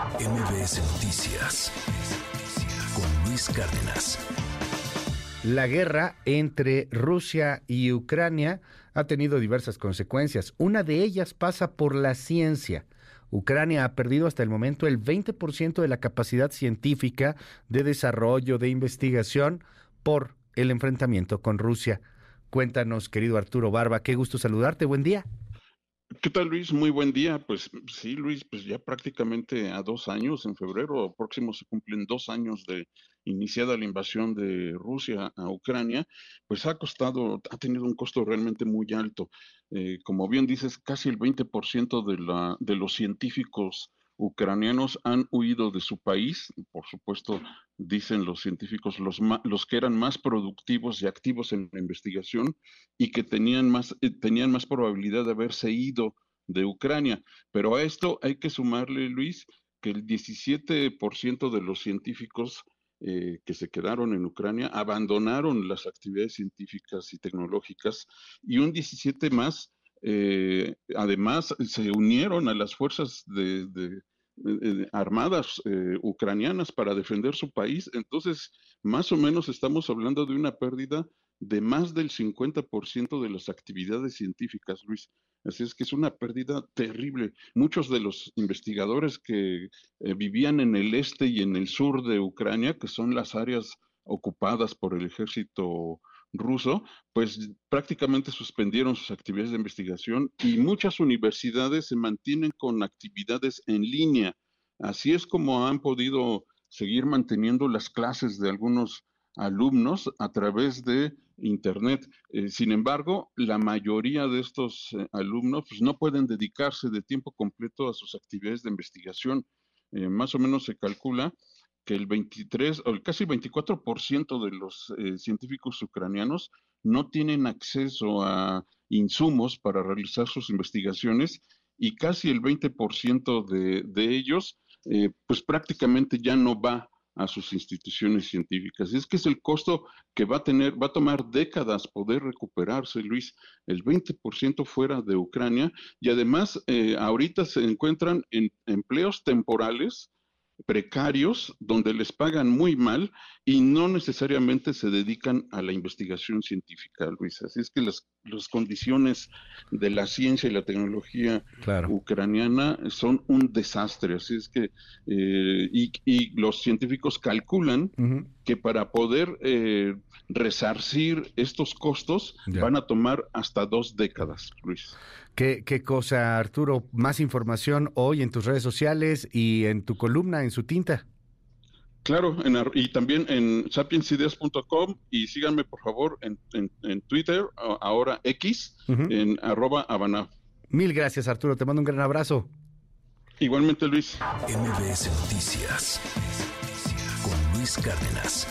MBS Noticias con Luis Cárdenas. La guerra entre Rusia y Ucrania ha tenido diversas consecuencias. Una de ellas pasa por la ciencia. Ucrania ha perdido hasta el momento el 20% de la capacidad científica de desarrollo, de investigación, por el enfrentamiento con Rusia. Cuéntanos, querido Arturo Barba, qué gusto saludarte, buen día. ¿Qué tal, Luis? Muy buen día. Pues sí, Luis, pues ya prácticamente a dos años, en febrero próximo se cumplen dos años de iniciada la invasión de Rusia a Ucrania, pues ha costado, ha tenido un costo realmente muy alto. Eh, como bien dices, casi el 20% de, la, de los científicos ucranianos han huido de su país, por supuesto, dicen los científicos, los, los que eran más productivos y activos en la investigación y que tenían más, eh, tenían más probabilidad de haberse ido de Ucrania. Pero a esto hay que sumarle, Luis, que el 17% de los científicos eh, que se quedaron en Ucrania abandonaron las actividades científicas y tecnológicas y un 17 más eh, además se unieron a las fuerzas de, armadas eh, ucranianas para defender su país. Entonces, más o menos estamos hablando de una pérdida de más del 50% de las actividades científicas, Luis. Así es que es una pérdida terrible. Muchos de los investigadores que eh, vivían en el este y en el sur de Ucrania, que son las áreas ocupadas por el ejército ruso, pues prácticamente suspendieron sus actividades de investigación y muchas universidades se mantienen con actividades en línea. Así es como han podido seguir manteniendo las clases de algunos alumnos a través de Internet. Eh, sin embargo, la mayoría de estos eh, alumnos pues, no pueden dedicarse de tiempo completo a sus actividades de investigación. Eh, más o menos se calcula que el 23 o el casi 24% de los eh, científicos ucranianos no tienen acceso a insumos para realizar sus investigaciones y casi el 20% de, de ellos eh, pues prácticamente ya no va a sus instituciones científicas. Es que es el costo que va a tener, va a tomar décadas poder recuperarse, Luis, el 20% fuera de Ucrania y además eh, ahorita se encuentran en empleos temporales precarios donde les pagan muy mal y no necesariamente se dedican a la investigación científica, Luis. Así es que las, las condiciones de la ciencia y la tecnología ucraniana son un desastre. Así es que, eh, y, y, los científicos calculan que para poder eh, resarcir estos costos van a tomar hasta dos décadas, Luis. ¿Qué, ¿Qué, cosa, Arturo? Más información hoy en tus redes sociales y en tu columna, en su tinta. Claro, y también en sapiensideas.com y síganme por favor en, en, Twitter, ahora X, en arroba Habana. Mil gracias Arturo, te mando un gran abrazo. Igualmente Luis. MBS Noticias con Luis Cárdenas.